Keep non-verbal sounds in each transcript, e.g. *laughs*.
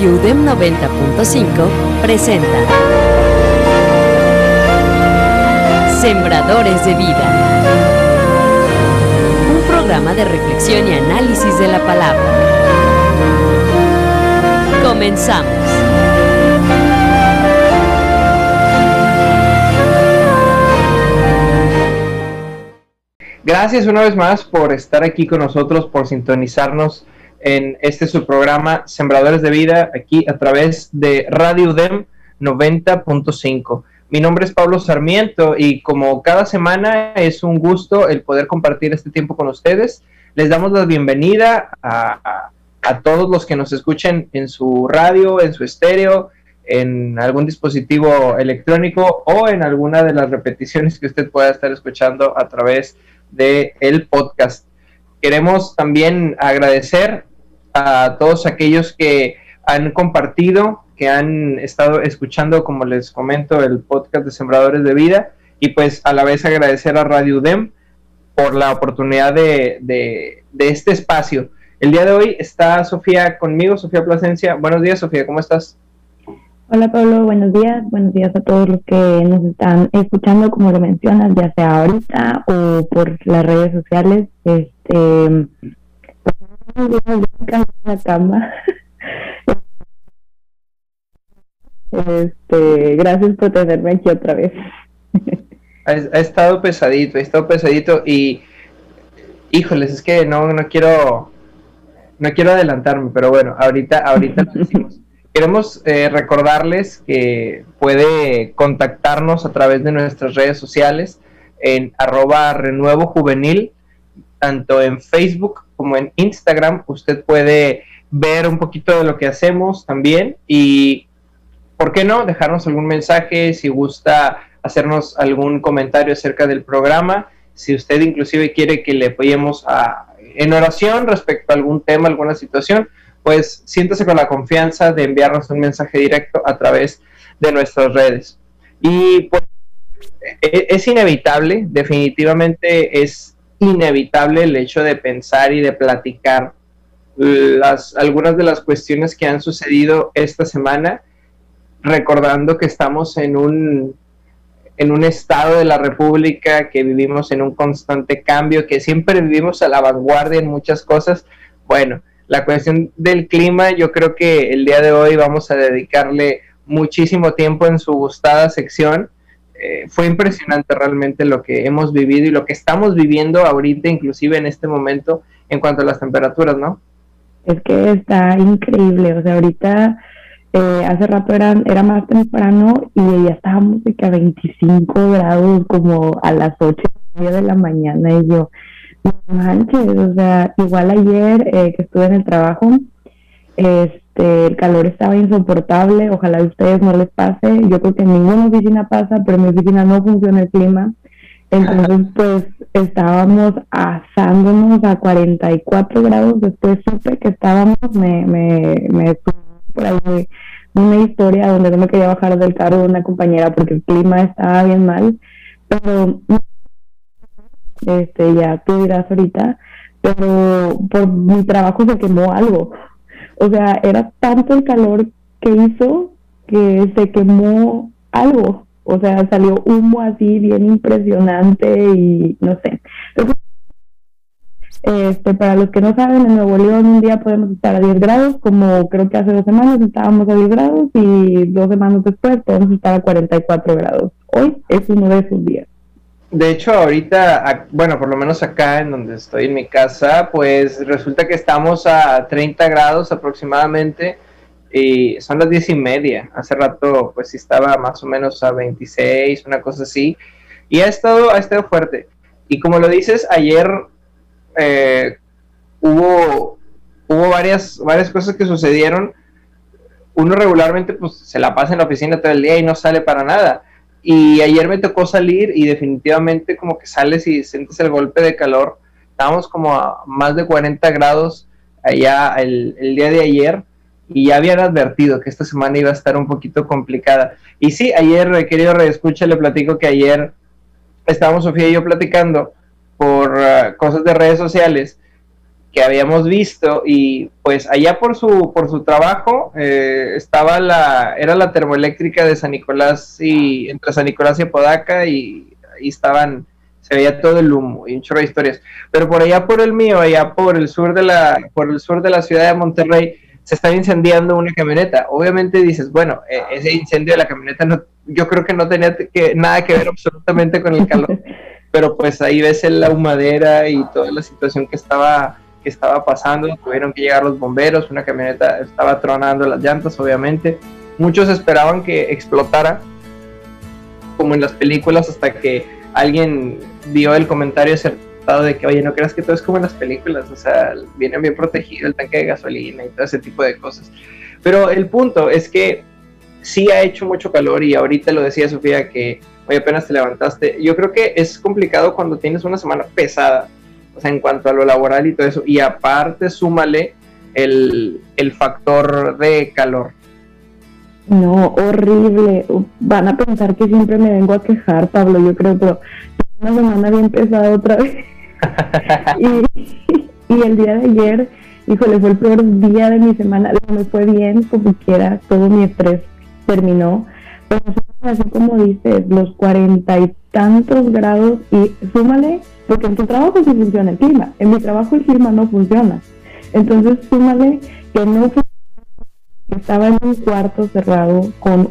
Radio UDEM 90.5 presenta Sembradores de Vida. Un programa de reflexión y análisis de la palabra. Comenzamos. Gracias una vez más por estar aquí con nosotros, por sintonizarnos en este su programa Sembradores de Vida, aquí a través de Radio UDEM 90.5. Mi nombre es Pablo Sarmiento y como cada semana es un gusto el poder compartir este tiempo con ustedes. Les damos la bienvenida a, a todos los que nos escuchen en su radio, en su estéreo, en algún dispositivo electrónico o en alguna de las repeticiones que usted pueda estar escuchando a través de el podcast. Queremos también agradecer a todos aquellos que han compartido, que han estado escuchando, como les comento, el podcast de Sembradores de Vida y pues a la vez agradecer a Radio UDEM por la oportunidad de, de, de este espacio. El día de hoy está Sofía conmigo, Sofía Plasencia. Buenos días, Sofía, ¿cómo estás? Hola Pablo, buenos días. Buenos días a todos los que nos están escuchando, como lo mencionas, ya sea ahorita o por las redes sociales. Este, la cama. *laughs* Este, gracias por tenerme aquí otra vez. Ha, ha, estado pesadito, ha estado pesadito y híjoles, es que no, no quiero no quiero adelantarme, pero bueno, ahorita, ahorita lo decimos. *laughs* Queremos eh, recordarles que puede contactarnos a través de nuestras redes sociales en arroba renuevo juvenil, tanto en Facebook como en Instagram. Usted puede ver un poquito de lo que hacemos también y, ¿por qué no? Dejarnos algún mensaje si gusta hacernos algún comentario acerca del programa. Si usted inclusive quiere que le apoyemos a, en oración respecto a algún tema, alguna situación, pues siéntase con la confianza de enviarnos un mensaje directo a través de nuestras redes. Y pues, es inevitable, definitivamente es inevitable el hecho de pensar y de platicar las, algunas de las cuestiones que han sucedido esta semana, recordando que estamos en un, en un estado de la República, que vivimos en un constante cambio, que siempre vivimos a la vanguardia en muchas cosas. Bueno, la cuestión del clima, yo creo que el día de hoy vamos a dedicarle muchísimo tiempo en su gustada sección. Eh, fue impresionante realmente lo que hemos vivido y lo que estamos viviendo ahorita, inclusive en este momento, en cuanto a las temperaturas, ¿no? Es que está increíble, o sea, ahorita eh, hace rato era, era más temprano y ya estábamos de que a 25 grados como a las 8 de la mañana y yo, manches, o sea, igual ayer eh, que estuve en el trabajo, este, el calor estaba insoportable, ojalá a ustedes no les pase, yo creo que en ninguna oficina pasa, pero en mi oficina no funciona el clima, entonces *laughs* pues estábamos asándonos a 44 grados, después supe que estábamos, me, me, me por ahí una historia donde no me quería bajar del carro de una compañera porque el clima estaba bien mal, pero este ya tú dirás ahorita, pero por mi trabajo se quemó algo. O sea, era tanto el calor que hizo que se quemó algo. O sea, salió humo así bien impresionante y no sé. este, para los que no saben, en Nuevo León un día podemos estar a 10 grados, como creo que hace dos semanas estábamos a 10 grados y dos semanas después podemos estar a 44 grados. Hoy es uno de esos días de hecho, ahorita, bueno, por lo menos acá en donde estoy en mi casa, pues resulta que estamos a 30 grados aproximadamente y son las 10 y media. Hace rato, pues sí estaba más o menos a 26, una cosa así. Y ha estado, ha estado fuerte. Y como lo dices, ayer eh, hubo, hubo varias, varias cosas que sucedieron. Uno regularmente pues se la pasa en la oficina todo el día y no sale para nada y ayer me tocó salir y definitivamente como que sales y sientes el golpe de calor. Estábamos como a más de 40 grados allá el, día de ayer y ya habían advertido que esta semana iba a estar un poquito complicada. Y sí, ayer, querido reescucha, le platico que ayer estábamos Sofía y yo platicando por uh, cosas de redes sociales que habíamos visto y pues allá por su por su trabajo eh, estaba la era la termoeléctrica de San Nicolás y entre San Nicolás y Apodaca y ahí estaban se veía todo el humo y un chorro de historias. Pero por allá por el mío allá por el sur de la por el sur de la ciudad de Monterrey se estaba incendiando una camioneta. Obviamente dices bueno e, ese incendio de la camioneta no yo creo que no tenía que, nada que ver absolutamente con el calor *laughs* pero pues ahí ves la humadera y toda la situación que estaba que estaba pasando, tuvieron que llegar los bomberos, una camioneta estaba tronando las llantas, obviamente. Muchos esperaban que explotara, como en las películas, hasta que alguien dio el comentario acertado de que, oye, no creas que todo es como en las películas, o sea, viene bien protegido el tanque de gasolina y todo ese tipo de cosas. Pero el punto es que sí ha hecho mucho calor y ahorita lo decía Sofía que hoy apenas te levantaste. Yo creo que es complicado cuando tienes una semana pesada o sea, en cuanto a lo laboral y todo eso. Y aparte, súmale el, el factor de calor. No, horrible. Van a pensar que siempre me vengo a quejar, Pablo, yo creo, pero una semana bien pesada otra vez. *laughs* y, y, el día de ayer, híjole, fue el peor día de mi semana. Me fue bien, como quiera, todo mi estrés terminó. Pero así como dices, los cuarenta y tantos grados y súmale porque en tu trabajo sí funciona el clima, en mi trabajo el clima no funciona. Entonces, súmale que no estaba en un cuarto cerrado con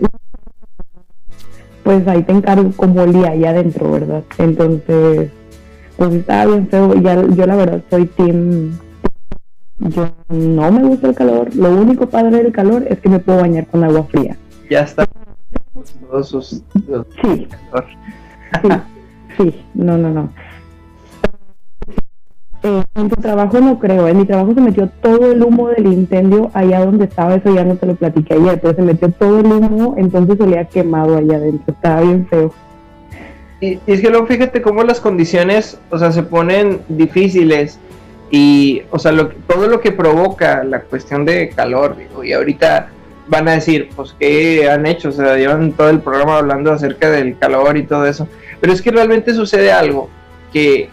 pues ahí te encargo como olía ahí adentro, ¿verdad? Entonces, pues estaba bien feo. Ya, yo la verdad soy team. Yo no me gusta el calor. Lo único padre del calor es que me puedo bañar con agua fría. Ya está. Todos sus. Sí. sí. Sí, no, no, no. Eh, en tu trabajo no creo, en mi trabajo se metió todo el humo del incendio allá donde estaba, eso ya no te lo platiqué ayer, pero se metió todo el humo, entonces olía quemado allá adentro, estaba bien feo. Y, es que luego fíjate cómo las condiciones, o sea, se ponen difíciles y, o sea, lo, todo lo que provoca la cuestión de calor, digo, y ahorita van a decir, pues, ¿qué han hecho? O sea, llevan todo el programa hablando acerca del calor y todo eso, pero es que realmente sucede algo que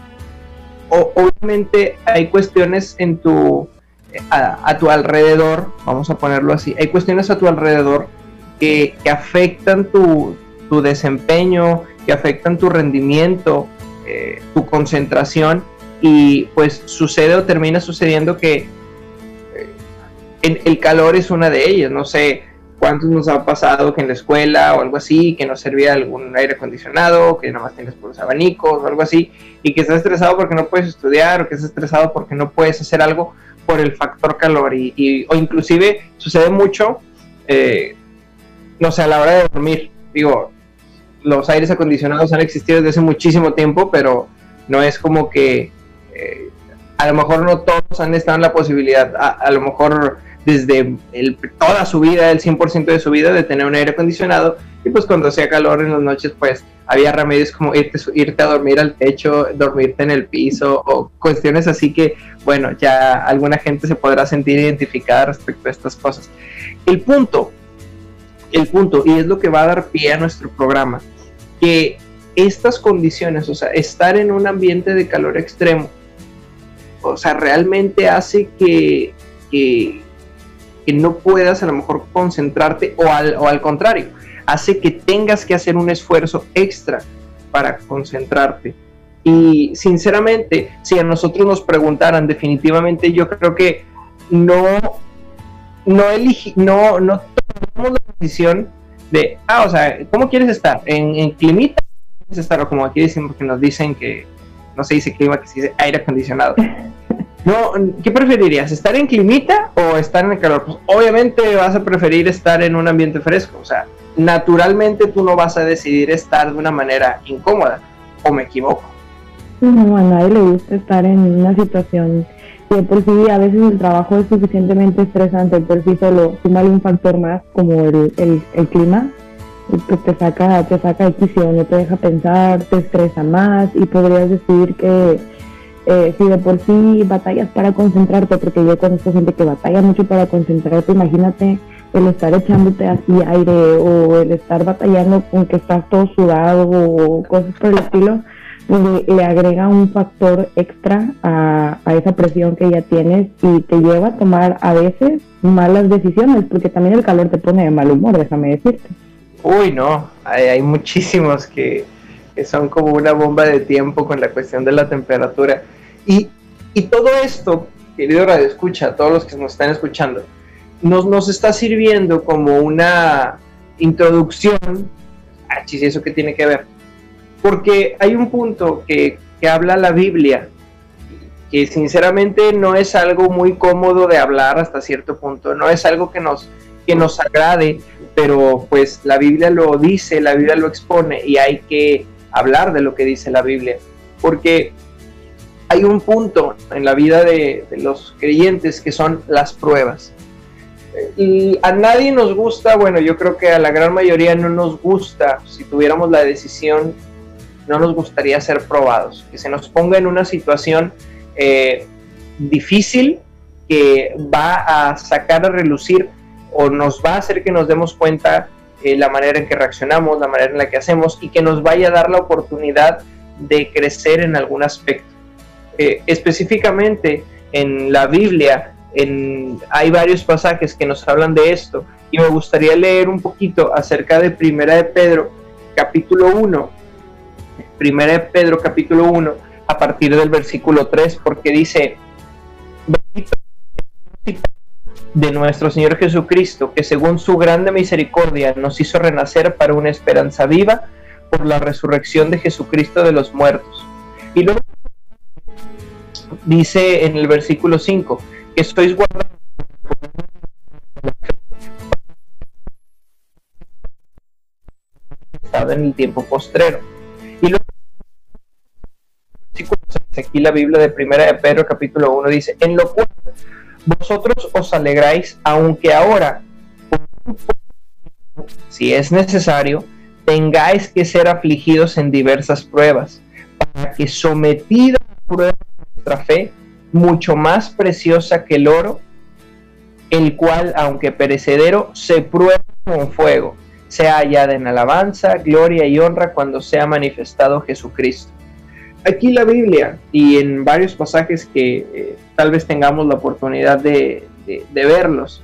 obviamente hay cuestiones en tu, a, tu alrededor, vamos a ponerlo así, hay cuestiones a tu alrededor que, afectan tu, desempeño, que afectan tu rendimiento, eh, tu concentración y pues sucede o termina sucediendo que eh, el calor es una de ellas, no sé, cuántos nos ha pasado que en la escuela o algo así, que no servía algún aire acondicionado, que nada más tienes por los abanicos o algo así, y que estás estresado porque no puedes estudiar o que estás estresado porque no puedes hacer algo por el factor calor. Y, o inclusive sucede mucho, eh, no sé, a la hora de dormir. Digo, los aires acondicionados han existido desde hace muchísimo tiempo, pero no es como que eh, a lo mejor no todos han estado en la posibilidad, a lo mejor desde el, toda su vida, el 100% de su vida, de tener un aire acondicionado. Y pues cuando hacía calor en las noches, pues había remedios como irte, irte a dormir al techo, dormirte en el piso o cuestiones así que, bueno, ya alguna gente se podrá sentir identificada respecto a estas cosas. El punto, el punto, y es lo que va a dar pie a nuestro programa, que estas condiciones, o sea, estar en un ambiente de calor extremo, o sea, realmente hace que, que, que no puedas a lo mejor concentrarte o al, o al contrario, hace que tengas que hacer un esfuerzo extra para concentrarte. Y sinceramente, si a nosotros nos preguntaran, definitivamente yo creo que no, no, eligi, no, no tomamos la decisión de, ah, o sea, ¿cómo quieres estar? ¿En, en climita? ¿Quieres estar? O como aquí decimos que nos dicen que no se dice clima, que se dice aire acondicionado. *laughs* No, ¿qué preferirías? ¿Estar en climita o estar en el calor? Pues obviamente vas a preferir estar en un ambiente fresco. O sea, naturalmente tú no vas a decidir estar de una manera incómoda. ¿O me equivoco? No, a nadie le gusta estar en una situación que por sí a veces el trabajo es suficientemente estresante por sí solo, sumale un factor más como el, el, el clima, pues te saca, te saca de no te deja pensar, te estresa más y podrías decir que eh, si de por sí batallas para concentrarte, porque yo conozco gente que batalla mucho para concentrarte, imagínate el estar echándote así aire o el estar batallando con que estás todo sudado o cosas por el estilo, le agrega un factor extra a, a, esa presión que ya tienes y te lleva a tomar a veces malas decisiones, porque también el calor te pone de mal humor, déjame decirte. Uy, no, hay, hay muchísimos que, son como una bomba de tiempo con la cuestión de la temperatura. Y, y todo esto, querido Radio Escucha, todos los que nos están escuchando, nos, nos está sirviendo como una introducción. Ah, chis, ¿eso qué tiene que ver? Porque hay un punto que, que habla la Biblia que sinceramente no es algo muy cómodo de hablar hasta cierto punto, no es algo que nos, que nos agrade, pero pues la Biblia lo dice, la Biblia lo expone y hay que hablar de lo que dice la Biblia, porque hay un punto en la vida de, los creyentes que son las pruebas. Y a nadie nos gusta, bueno, yo creo que a la gran mayoría no nos gusta, si tuviéramos la decisión, no nos gustaría ser probados, que se nos ponga en una situación eh, difícil que va a sacar a relucir o nos va a hacer que nos demos cuenta eh, la manera en que reaccionamos, la manera en la que hacemos y que nos vaya a dar la oportunidad de crecer en algún aspecto. Eh, específicamente en la Biblia en, hay varios pasajes que nos hablan de esto y me gustaría leer un poquito acerca de Primera de Pedro capítulo 1. Primera de Pedro capítulo 1 a partir del versículo 3 porque dice de nuestro Señor Jesucristo, que según su grande misericordia nos hizo renacer para una esperanza viva por la resurrección de Jesucristo de los muertos. Y luego dice en el versículo 5 que sois guardados en el tiempo postrero. Y luego aquí la Biblia de Primera de Pedro capítulo 1 dice, en lo cual vosotros os alegráis, aunque ahora, si es necesario, tengáis que ser afligidos en diversas pruebas, para que sometida a prueba vuestra fe, mucho más preciosa que el oro, el cual, aunque perecedero, se prueba con fuego, sea hallada en alabanza, gloria y honra cuando sea manifestado Jesucristo. Aquí la Biblia y en varios pasajes que eh, tal vez tengamos la oportunidad de, verlos,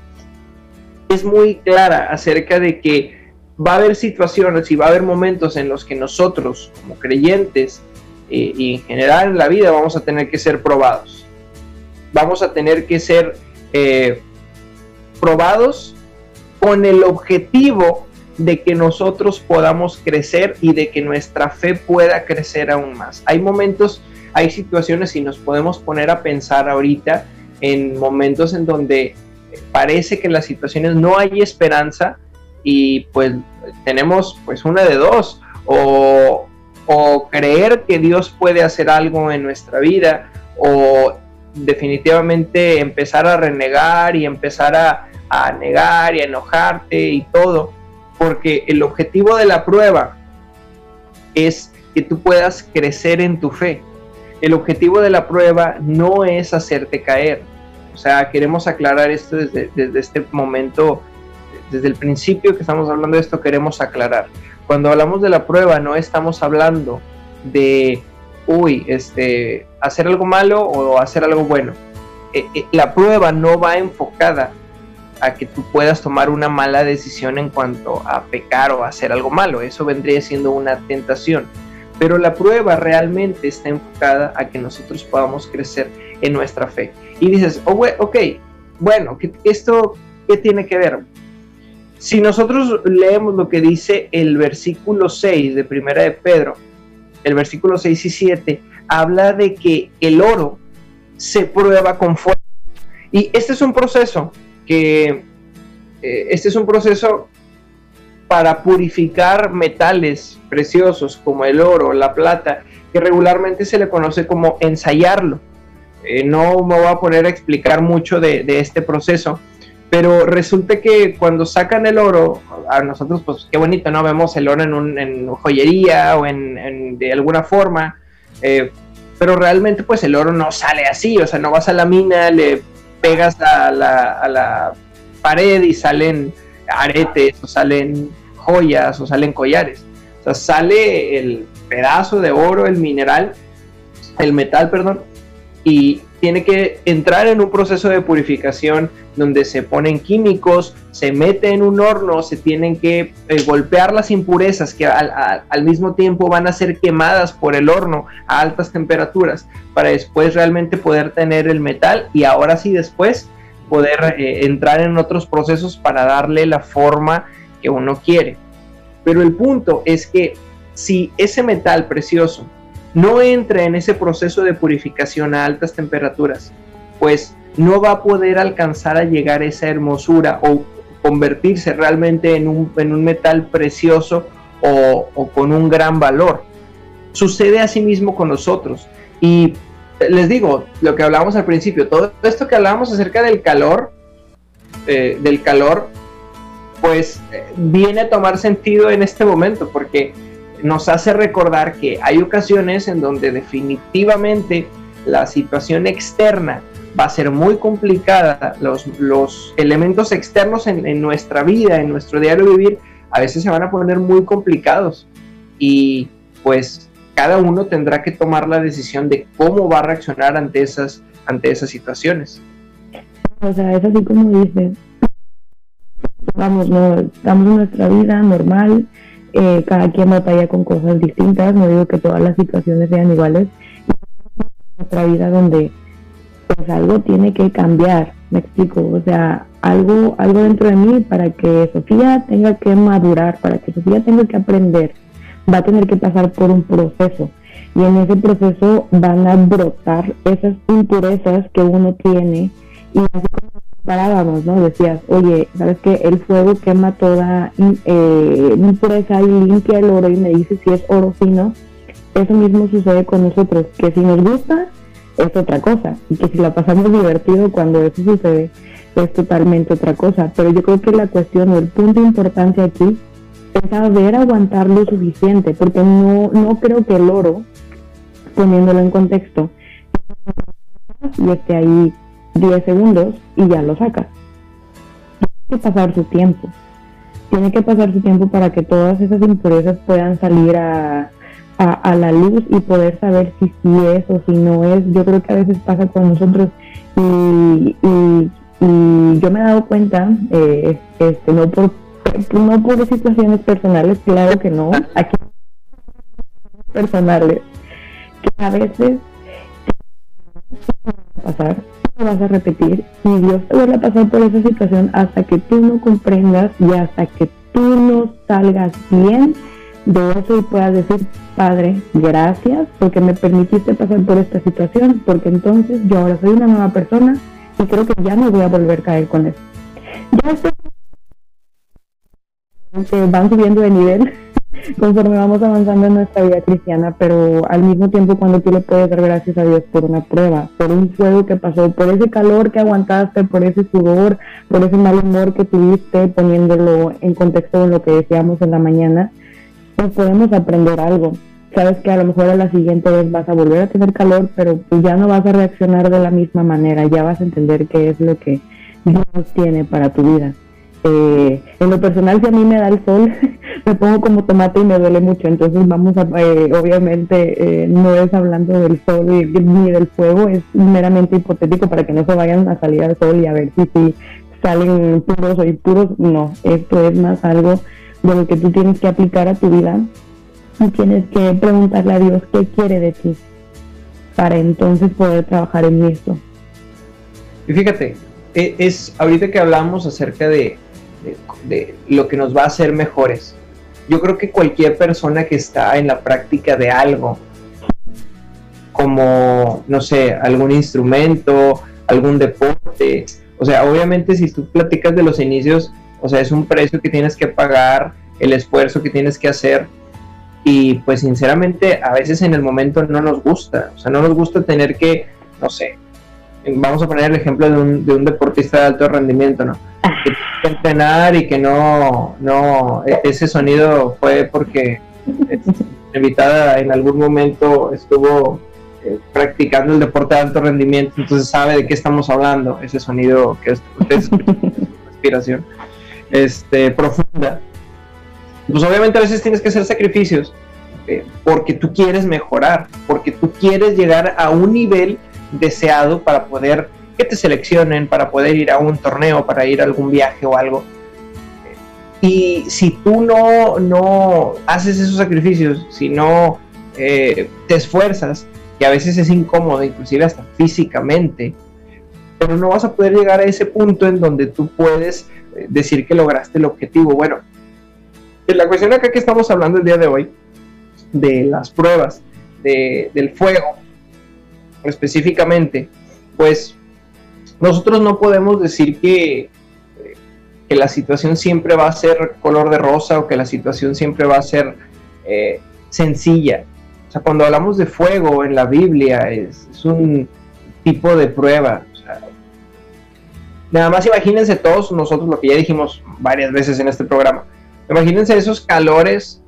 es muy clara acerca de que va a haber situaciones y va a haber momentos en los que nosotros como creyentes eh, y en general en la vida vamos a tener que ser probados. Vamos a tener que ser eh, probados con el objetivo de que nosotros podamos crecer y de que nuestra fe pueda crecer aún más. Hay momentos, hay situaciones y nos podemos poner a pensar ahorita en momentos en donde parece que en las situaciones no hay esperanza y pues tenemos pues una de dos o, o creer que Dios puede hacer algo en nuestra vida o definitivamente empezar a renegar y empezar a, a negar y a enojarte y todo porque el objetivo de la prueba es que tú puedas crecer en tu fe. El objetivo de la prueba no es hacerte caer. O sea, queremos aclarar esto desde, este momento, desde el principio que estamos hablando de esto, queremos aclarar. Cuando hablamos de la prueba, no estamos hablando de, uy, este, hacer algo malo o hacer algo bueno. Eh, eh, la prueba no va enfocada a que tú puedas tomar una mala decisión en cuanto a pecar o hacer algo malo. Eso vendría siendo una tentación. Pero la prueba realmente está enfocada a que nosotros podamos crecer en nuestra fe. Y dices, oh, ok, bueno, ¿esto qué tiene que ver? Si nosotros leemos lo que dice el versículo 6 de Primera de Pedro, el versículo 6 y 7, habla de que el oro se prueba con fuego. Y este es un proceso que eh, este es un proceso para purificar metales preciosos como el oro, la plata, que regularmente se le conoce como ensayarlo. Eh, no me voy a poner a explicar mucho de, este proceso, pero resulta que cuando sacan el oro, a nosotros pues qué bonito, ¿no? Vemos el oro en, un, joyería o en, de alguna forma, eh, pero realmente pues el oro no sale así, o sea, no vas a la mina, le pegas a la, pared y salen aretes o salen joyas o salen collares. O sea, sale el pedazo de oro, el mineral, el metal, perdón, y tiene que entrar en un proceso de purificación donde se ponen químicos, se mete en un horno, se tienen que eh, golpear las impurezas que al, mismo tiempo van a ser quemadas por el horno a altas temperaturas para después realmente poder tener el metal y ahora sí después poder eh, entrar en otros procesos para darle la forma que uno quiere. Pero el punto es que si ese metal precioso no entra en ese proceso de purificación a altas temperaturas, pues no va a poder alcanzar a llegar a esa hermosura o convertirse realmente en un, en un metal precioso o, con un gran valor. Sucede así mismo con nosotros. Y les digo, lo que hablábamos al principio, todo esto que hablábamos acerca del calor, eh, del calor, pues eh, viene a tomar sentido en este momento, porque nos hace recordar que hay ocasiones en donde definitivamente la situación externa va a ser muy complicada, los, los elementos externos en, en, nuestra vida, en nuestro diario vivir, a veces se van a poner muy complicados. Y pues cada uno tendrá que tomar la decisión de cómo va a reaccionar ante esas, ante esas situaciones. O sea, es así como dices, vamos, no, estamos nuestra vida normal, eh, cada quien batalla con cosas distintas, no digo que todas las situaciones sean iguales, nuestra vida donde pues algo tiene que cambiar, me explico, o sea, algo, algo dentro de mí para que Sofía tenga que madurar, para que Sofía tenga que aprender, va a tener que pasar por un proceso. Y en ese proceso van a brotar esas impurezas que uno tiene y así como parábamos, ¿no? Decías, oye, ¿sabes qué? El fuego quema toda eh, impureza y limpia el oro y me dice si es oro fino. Eso mismo sucede con nosotros, que si nos gusta es otra cosa y que si la pasamos divertido cuando eso sucede es totalmente otra cosa. Pero yo creo que la cuestión o el punto importante aquí es saber aguantar lo suficiente, porque no, no creo que el oro, poniéndolo en contexto, y esté ahí 10 segundos y ya lo sacas. Tiene que pasar su tiempo. Tiene que pasar su tiempo para que todas esas impurezas puedan salir a, a, la luz y poder saber si sí es o si no es. Yo creo que a veces pasa con nosotros y, y, yo me he dado cuenta, eh, este, no por no por situaciones personales, claro que no, aquí personales, que a veces vas a repetir y Dios te vuelve a pasar por esa situación hasta que tú no comprendas y hasta que tú no salgas bien de eso y puedas decir, Padre, gracias porque me permitiste pasar por esta situación, porque entonces yo ahora soy una nueva persona y creo que ya no voy a volver a caer con eso. Ya estoy van subiendo de nivel conforme vamos avanzando en nuestra vida cristiana, pero al mismo tiempo cuando tú le puedes dar gracias a Dios por una prueba, por un fuego que pasó, por ese calor que aguantaste, por ese sudor, por ese mal humor que tuviste, poniéndolo en contexto con lo que decíamos en la mañana, pues podemos aprender algo. Sabes que a lo mejor a la siguiente vez vas a volver a tener calor, pero ya no vas a reaccionar de la misma manera, ya vas a entender qué es lo que Dios tiene para tu vida. Eh, en lo personal, si a mí me da el sol, *laughs* me pongo como tomate y me duele mucho. Entonces, vamos a, eh, obviamente, eh, no es hablando del sol ni del fuego, es meramente hipotético para que no se vayan a salir al sol y a ver si, si salen puros o impuros. No, esto es más algo de lo que tú tienes que aplicar a tu vida y tienes que preguntarle a Dios qué quiere de ti para entonces poder trabajar en esto. Y fíjate, e, es ahorita que hablamos acerca de de, lo que nos va a hacer mejores. Yo creo que cualquier persona que está en la práctica de algo, como, no sé, algún instrumento, algún deporte, o sea, obviamente si tú platicas de los inicios, o sea, es un precio que tienes que pagar, el esfuerzo que tienes que hacer, y pues sinceramente a veces en el momento no nos gusta, o sea, no nos gusta tener que, no sé, vamos a poner el ejemplo de un, de un deportista de alto rendimiento, ¿no? Que entrenar y que no, no, e, ese sonido fue porque la invitada en algún momento estuvo eh, practicando el deporte de alto rendimiento, entonces sabe de qué estamos hablando, ese sonido que es, es *laughs* respiración este, profunda. Pues obviamente a veces tienes que hacer sacrificios eh, porque tú quieres mejorar, porque tú quieres llegar a un nivel deseado para poder que te seleccionen, para poder ir a un torneo, para ir a algún viaje o algo. Y si tú no, no haces esos sacrificios, si no eh, te esfuerzas, que a veces es incómodo, inclusive hasta físicamente, pero no vas a poder llegar a ese punto en donde tú puedes eh, decir que lograste el objetivo. Bueno, la cuestión acá que estamos hablando el día de hoy, de las pruebas, del fuego, específicamente, pues nosotros no podemos decir que, que la situación siempre va a ser color de rosa o que la situación siempre va a ser eh, sencilla. O sea, cuando hablamos de fuego en la Biblia es, un tipo de prueba. nada más imagínense todos nosotros lo que ya dijimos varias veces en este programa. Imagínense esos calores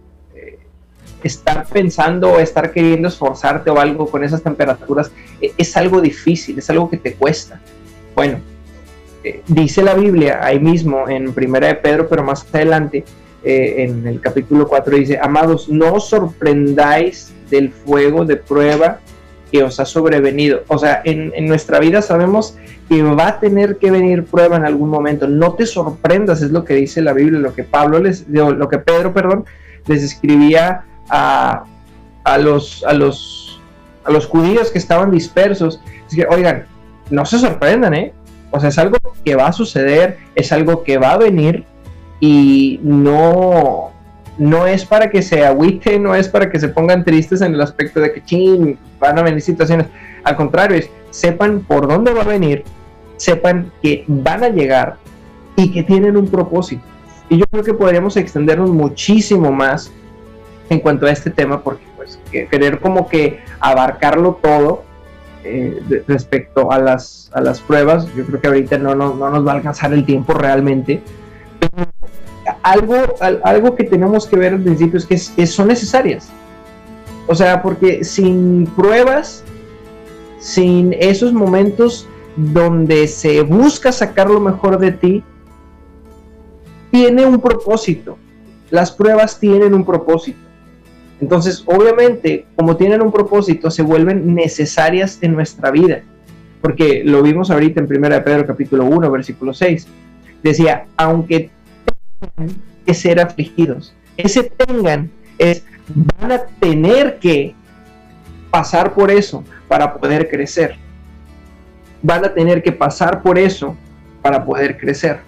estar pensando o estar queriendo esforzarte o algo con esas temperaturas e, es algo difícil, es algo que te cuesta. Bueno, eh, dice la Biblia ahí mismo en Primera de Pedro, pero más adelante eh, en el capítulo 4 dice, amados, no os sorprendáis del fuego de prueba que os ha sobrevenido. O sea, en, en, nuestra vida sabemos que va a tener que venir prueba en algún momento. No te sorprendas, es lo que dice la Biblia, lo que Pablo les, lo que Pedro, perdón, les escribía a, a, los, a, los, a los judíos que estaban dispersos. Es que, oigan, no se sorprendan, ¿eh? O sea, es algo que va a suceder, es algo que va a venir y no, no es para que se agüiten, no es para que se pongan tristes en el aspecto de que ching, van a venir situaciones. Al contrario, es sepan por dónde va a venir, sepan que van a llegar y que tienen un propósito. Y yo creo que podríamos extendernos muchísimo más en cuanto a este tema, porque pues querer como que abarcarlo todo eh, respecto a las, a las pruebas, yo creo que ahorita no, no, nos va a alcanzar el tiempo realmente. algo, algo que tenemos que ver al principio es que son necesarias. O sea, porque sin pruebas, sin esos momentos donde se busca sacar lo mejor de ti, tiene un propósito. Las pruebas tienen un propósito. Entonces, obviamente, como tienen un propósito, se vuelven necesarias en nuestra vida. Porque lo vimos ahorita en 1 Pedro capítulo 1, versículo 6. Decía, aunque tengan que ser afligidos, ese tengan es, van a tener que pasar por eso para poder crecer. Van a tener que pasar por eso para poder crecer.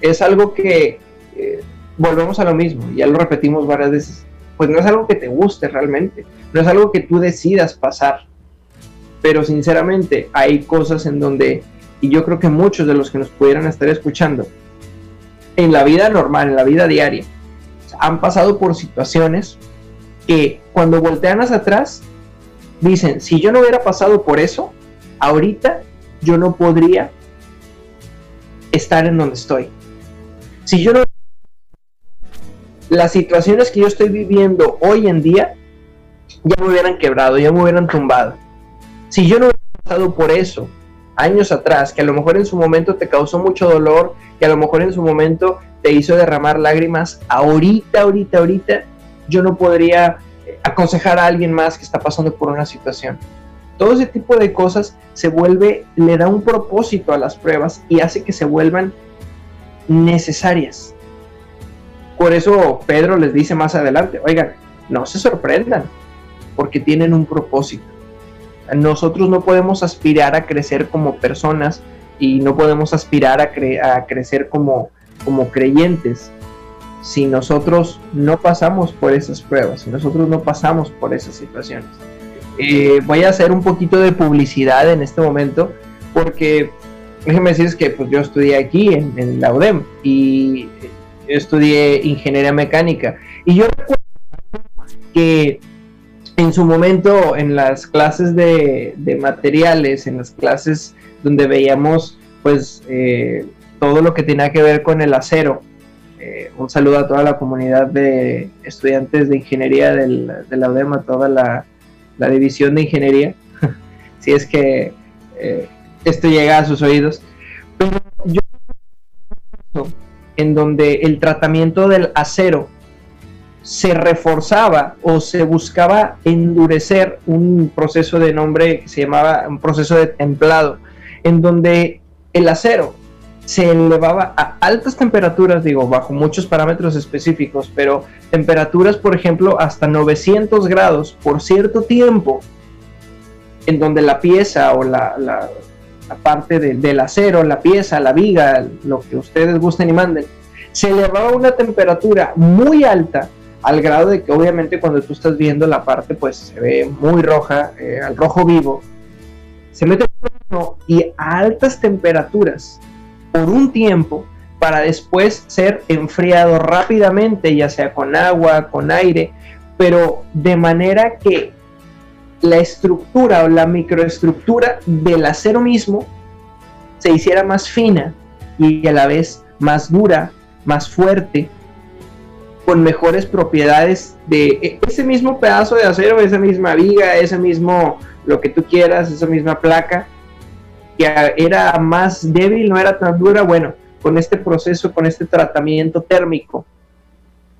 Es algo que eh, volvemos a lo mismo, ya lo repetimos varias veces pues no es algo que te guste realmente, no es algo que tú decidas pasar. Pero sinceramente hay cosas en donde, y yo creo que muchos de los que nos pudieran estar escuchando, en la vida normal, en la vida diaria, han pasado por situaciones que cuando voltean hacia atrás, dicen, si yo no hubiera pasado por eso, ahorita yo no podría estar en donde estoy. Si yo no las situaciones que yo estoy viviendo hoy en día ya me hubieran quebrado, ya me hubieran tumbado. Si yo no hubiera pasado por eso años atrás, que a lo mejor en su momento te causó mucho dolor, que a lo mejor en su momento te hizo derramar lágrimas, ahorita, ahorita, ahorita, yo no podría eh, aconsejar a alguien más que está pasando por una situación. Todo ese tipo de cosas se vuelve, le da un propósito a las pruebas y hace que se vuelvan necesarias. Por eso Pedro les dice más adelante, oigan, no se sorprendan, porque tienen un propósito. Nosotros no podemos aspirar a crecer como personas y no podemos aspirar a, crecer como, como creyentes si nosotros no pasamos por esas pruebas, si nosotros no pasamos por esas situaciones. Eh, voy a hacer un poquito de publicidad en este momento porque déjenme decirles que pues, yo estudié aquí en, en la UDEM y yo estudié ingeniería mecánica y yo recuerdo que en su momento en las clases de, materiales, en las clases donde veíamos pues eh, todo lo que tenía que ver con el acero, eh, un saludo a toda la comunidad de estudiantes de ingeniería del, de la UDEMA, toda la, división de ingeniería, *laughs* si es que eh, esto llega a sus oídos. En donde el tratamiento del acero se reforzaba o se buscaba endurecer un proceso de nombre que se llamaba un proceso de templado, en donde el acero se elevaba a altas temperaturas, digo, bajo muchos parámetros específicos, pero temperaturas, por ejemplo, hasta 900 grados por cierto tiempo, en donde la pieza o la, la, parte del acero, la pieza, la viga, lo que ustedes gusten y manden, se elevaba a una temperatura muy alta al grado de que obviamente cuando tú estás viendo la parte pues se ve muy roja, eh, al rojo vivo, se mete y a altas temperaturas por un tiempo para después ser enfriado rápidamente, ya sea con agua, con aire, pero de manera que la estructura o la microestructura del acero mismo se hiciera más fina y a la vez más dura, más fuerte, con mejores propiedades de ese mismo pedazo de acero, esa misma viga, ese mismo lo que tú quieras, esa misma placa, que era más débil, no era tan dura, bueno, con este proceso, con este tratamiento térmico,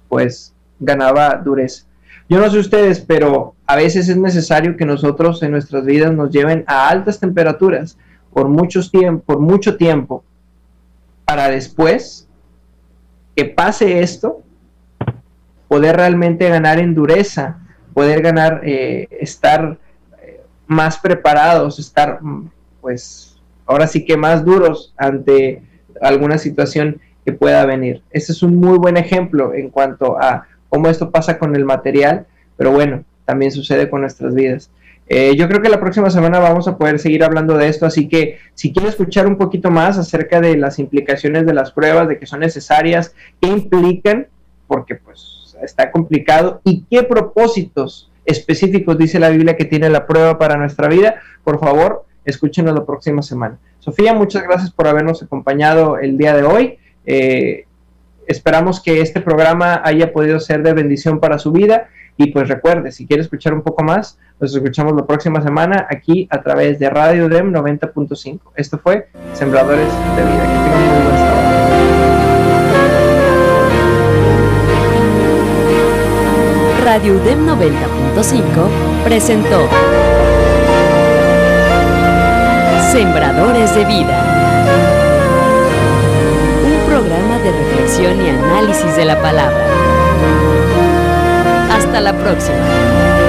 pues ganaba dureza. Yo no sé ustedes, pero a veces es necesario que nosotros en nuestras vidas nos lleven a altas temperaturas por, muchos por mucho tiempo para después que pase esto poder realmente ganar en dureza, poder ganar, eh, estar eh, más preparados, estar, mm, pues, ahora sí que más duros ante alguna situación que pueda venir. Este es un muy buen ejemplo en cuanto a cómo esto pasa con el material, pero bueno, también sucede con nuestras vidas. Eh, yo creo que la próxima semana vamos a poder seguir hablando de esto, así que si quieren escuchar un poquito más acerca de las implicaciones de las pruebas, de que son necesarias, qué implican, porque pues está complicado y qué propósitos específicos dice la Biblia que tiene la prueba para nuestra vida, por favor, escúchenos la próxima semana. Sofía, muchas gracias por habernos acompañado el día de hoy. Eh, esperamos que este programa haya podido ser de bendición para su vida. Y pues recuerde, si quiere escuchar un poco más, nos escuchamos la próxima semana aquí a través de Radio DEM 90.5. Esto fue Sembradores de Vida. Que tengan muy buen sábado. Radio UDEM 90.5 presentó Sembradores de Vida. Y análisis de la palabra. Hasta la próxima.